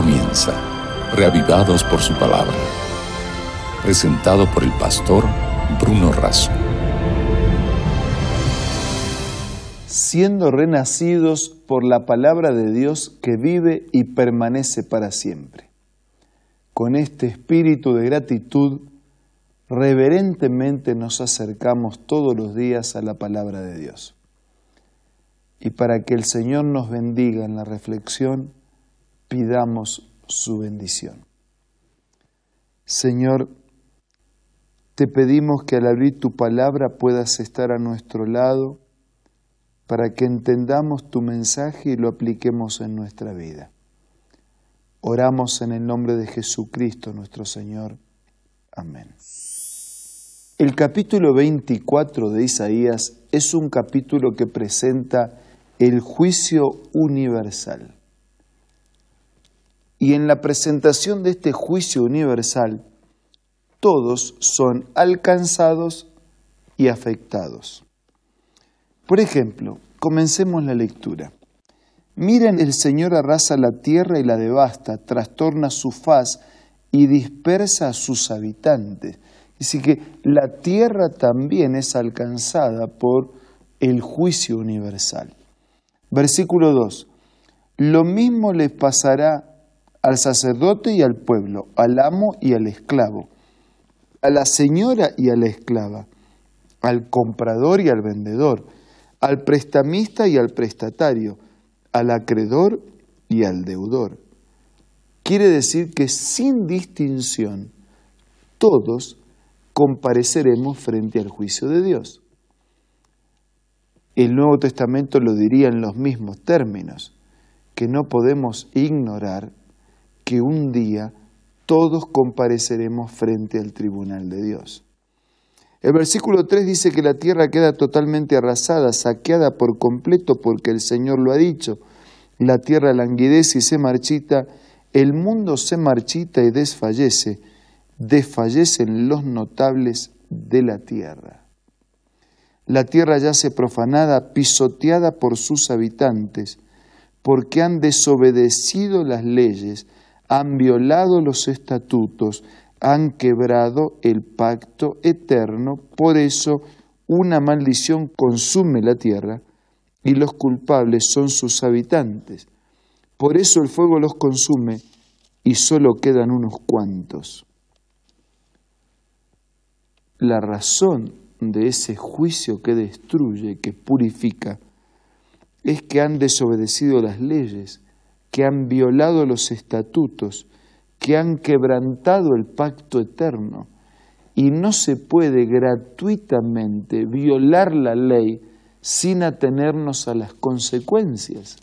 comienza, reavivados por su palabra. Presentado por el pastor Bruno Razo. Siendo renacidos por la palabra de Dios que vive y permanece para siempre. Con este espíritu de gratitud, reverentemente nos acercamos todos los días a la palabra de Dios. Y para que el Señor nos bendiga en la reflexión, pidamos su bendición. Señor, te pedimos que al abrir tu palabra puedas estar a nuestro lado para que entendamos tu mensaje y lo apliquemos en nuestra vida. Oramos en el nombre de Jesucristo nuestro Señor. Amén. El capítulo 24 de Isaías es un capítulo que presenta el juicio universal. Y en la presentación de este juicio universal, todos son alcanzados y afectados. Por ejemplo, comencemos la lectura. Miren, el Señor arrasa la tierra y la devasta, trastorna su faz y dispersa a sus habitantes. Así que la tierra también es alcanzada por el juicio universal. Versículo 2. Lo mismo les pasará al sacerdote y al pueblo, al amo y al esclavo, a la señora y a la esclava, al comprador y al vendedor, al prestamista y al prestatario, al acreedor y al deudor. Quiere decir que sin distinción todos compareceremos frente al juicio de Dios. El Nuevo Testamento lo diría en los mismos términos, que no podemos ignorar que un día todos compareceremos frente al tribunal de Dios. El versículo 3 dice que la tierra queda totalmente arrasada, saqueada por completo porque el Señor lo ha dicho. La tierra languidece y se marchita, el mundo se marchita y desfallece, desfallecen los notables de la tierra. La tierra yace profanada, pisoteada por sus habitantes, porque han desobedecido las leyes, han violado los estatutos, han quebrado el pacto eterno, por eso una maldición consume la tierra y los culpables son sus habitantes. Por eso el fuego los consume y solo quedan unos cuantos. La razón de ese juicio que destruye, que purifica, es que han desobedecido las leyes, que han violado los estatutos, que han quebrantado el pacto eterno. Y no se puede gratuitamente violar la ley sin atenernos a las consecuencias.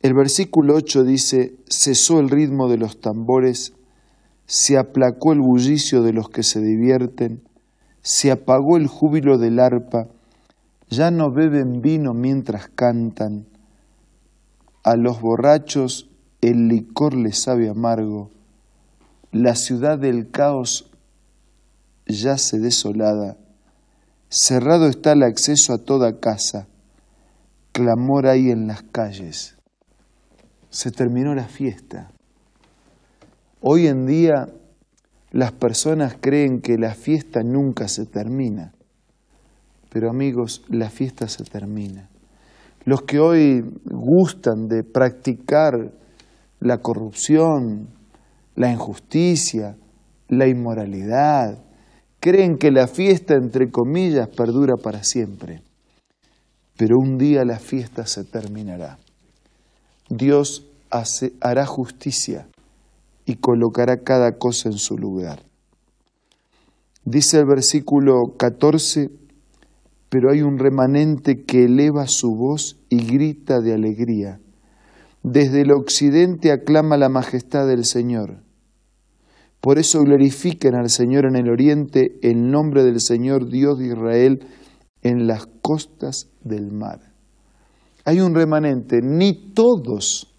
El versículo 8 dice, cesó el ritmo de los tambores, se aplacó el bullicio de los que se divierten, se apagó el júbilo del arpa, ya no beben vino mientras cantan, a los borrachos el licor les sabe amargo, la ciudad del caos yace desolada, cerrado está el acceso a toda casa, clamor hay en las calles. Se terminó la fiesta. Hoy en día las personas creen que la fiesta nunca se termina, pero amigos, la fiesta se termina los que hoy gustan de practicar la corrupción, la injusticia, la inmoralidad, creen que la fiesta, entre comillas, perdura para siempre. Pero un día la fiesta se terminará. Dios hará justicia y colocará cada cosa en su lugar. Dice el versículo 14, pero hay un remanente que eleva su voz y grita de alegría. Desde el occidente aclama la majestad del Señor. Por eso glorifiquen al Señor en el oriente, el nombre del Señor Dios de Israel en las costas del mar. Hay un remanente, ni todos,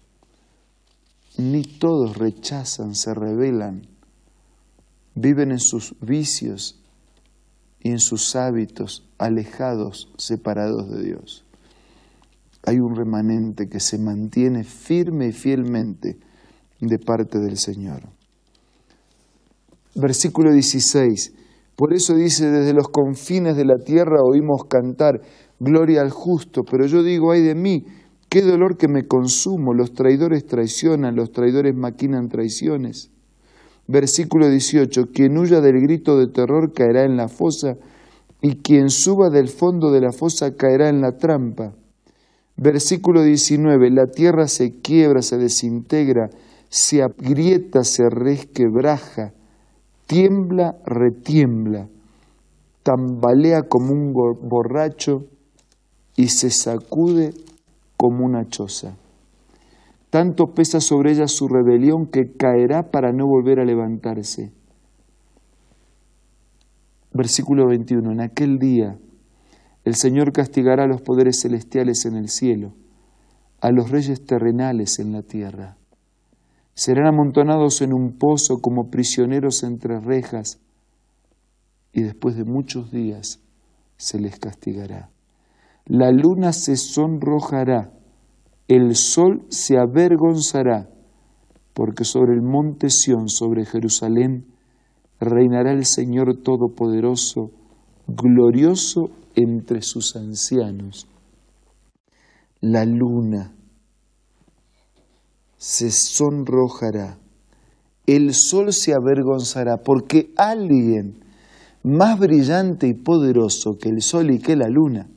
ni todos rechazan, se rebelan, viven en sus vicios, y en sus hábitos alejados, separados de Dios. hay un remanente que se mantiene firme y fielmente de parte del Señor. Versículo 16. Por eso dice, desde los confines de la tierra oímos cantar, gloria al justo, pero yo digo, ay de mí, qué dolor que me consumo, los traidores traicionan, los traidores maquinan traiciones. Versículo 18, quien huya del grito de terror caerá en la fosa, y quien suba del fondo de la fosa caerá en la trampa. Versículo 19, la tierra se quiebra, se desintegra, se agrieta, se resquebraja, tiembla, retiembla, tambalea como un borracho y se sacude como una choza. Tanto pesa sobre ella su rebelión que caerá para no volver a levantarse. Versículo 21. En aquel día el Señor castigará a los poderes celestiales en el cielo, a los reyes terrenales en la tierra serán amontonados en un pozo como prisioneros entre rejas, y después de muchos días se les castigará. La luna se sonrojará, el sol se avergonzará, porque sobre el monte Sión, sobre Jerusalén, reinará el Señor Todopoderoso, glorioso entre sus ancianos. La luna se sonrojará, el sol se avergonzará, porque alguien más brillante y poderoso que el sol y que la luna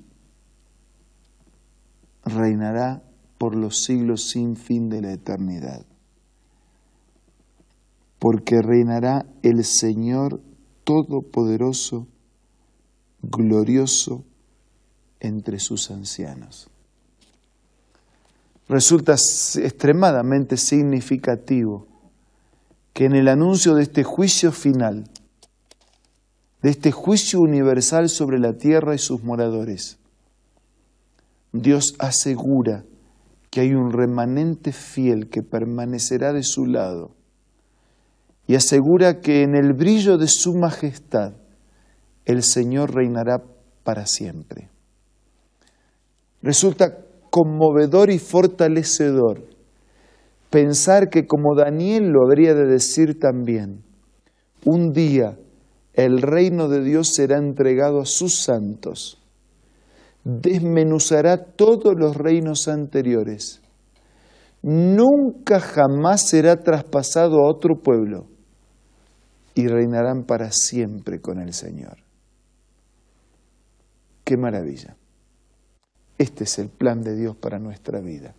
reinará por los siglos sin fin de la eternidad. Porque reinará el Señor Todopoderoso, glorioso entre sus ancianos. Resulta extremadamente significativo que en el anuncio de este juicio final, de este juicio universal sobre la tierra y sus moradores, Dios asegura que hay un remanente fiel que permanecerá de su lado y asegura que en el brillo de su majestad el Señor reinará para siempre. Resulta conmovedor y fortalecedor pensar que como Daniel lo habría de decir también, un día el reino de Dios será entregado a sus santos, desmenuzará todos los reinos anteriores, nunca jamás será traspasado a otro pueblo y reinarán para siempre con el Señor. Qué maravilla. Este es el plan de Dios para nuestra vida.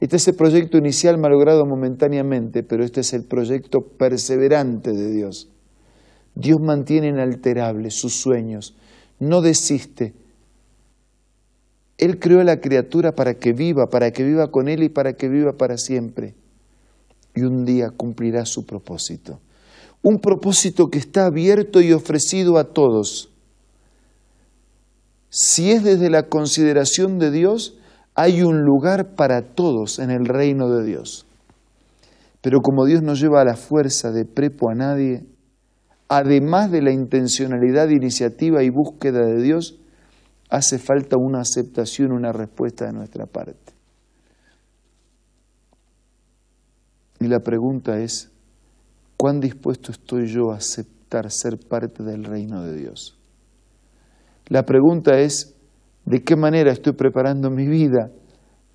Este es el proyecto inicial malogrado momentáneamente, pero este es el proyecto perseverante de Dios. Dios mantiene inalterables sus sueños, no desiste. Él creó a la criatura para que viva, para que viva con Él y para que viva para siempre. Y un día cumplirá su propósito. Un propósito que está abierto y ofrecido a todos si es desde la consideración de Dios, hay un lugar para todos en el reino de Dios. Pero como Dios no lleva a la fuerza de prepo a nadie, además de la intencionalidad, iniciativa y búsqueda de Dios, hace falta una aceptación, una respuesta de nuestra parte. Y la pregunta es, ¿cuán dispuesto estoy yo a aceptar ser parte del reino de Dios? La pregunta es, ¿de qué manera estoy preparando mi vida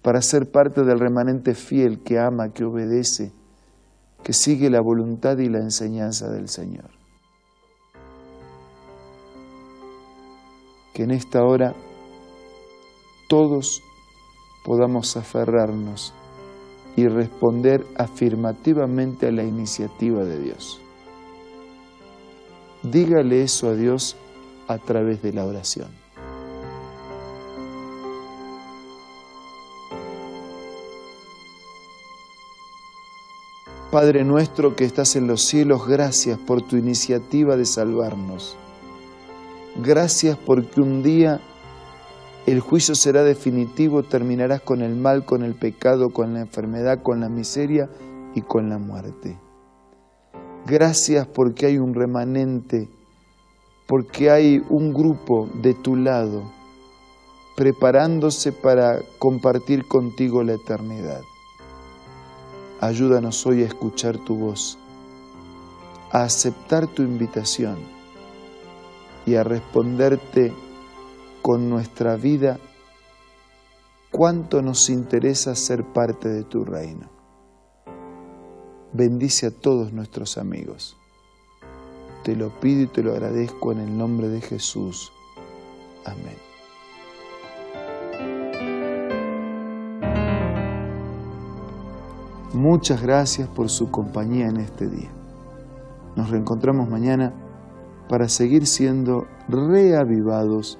para ser parte del remanente fiel que ama, que obedece, que sigue la voluntad y la enseñanza del Señor? Que en esta hora todos podamos aferrarnos y responder afirmativamente a la iniciativa de Dios. Dígale eso a Dios a través de la oración. Padre nuestro que estás en los cielos, gracias por tu iniciativa de salvarnos. Gracias porque un día el juicio será definitivo, terminarás con el mal, con el pecado, con la enfermedad, con la miseria y con la muerte. Gracias porque hay un remanente porque hay un grupo de tu lado preparándose para compartir contigo la eternidad. Ayúdanos hoy a escuchar tu voz, a aceptar tu invitación y a responderte con nuestra vida cuánto nos interesa ser parte de tu reino. Bendice a todos nuestros amigos. Te lo pido y te lo agradezco en el nombre de Jesús. Amén. Muchas gracias por su compañía en este día. Nos reencontramos mañana para seguir siendo reavivados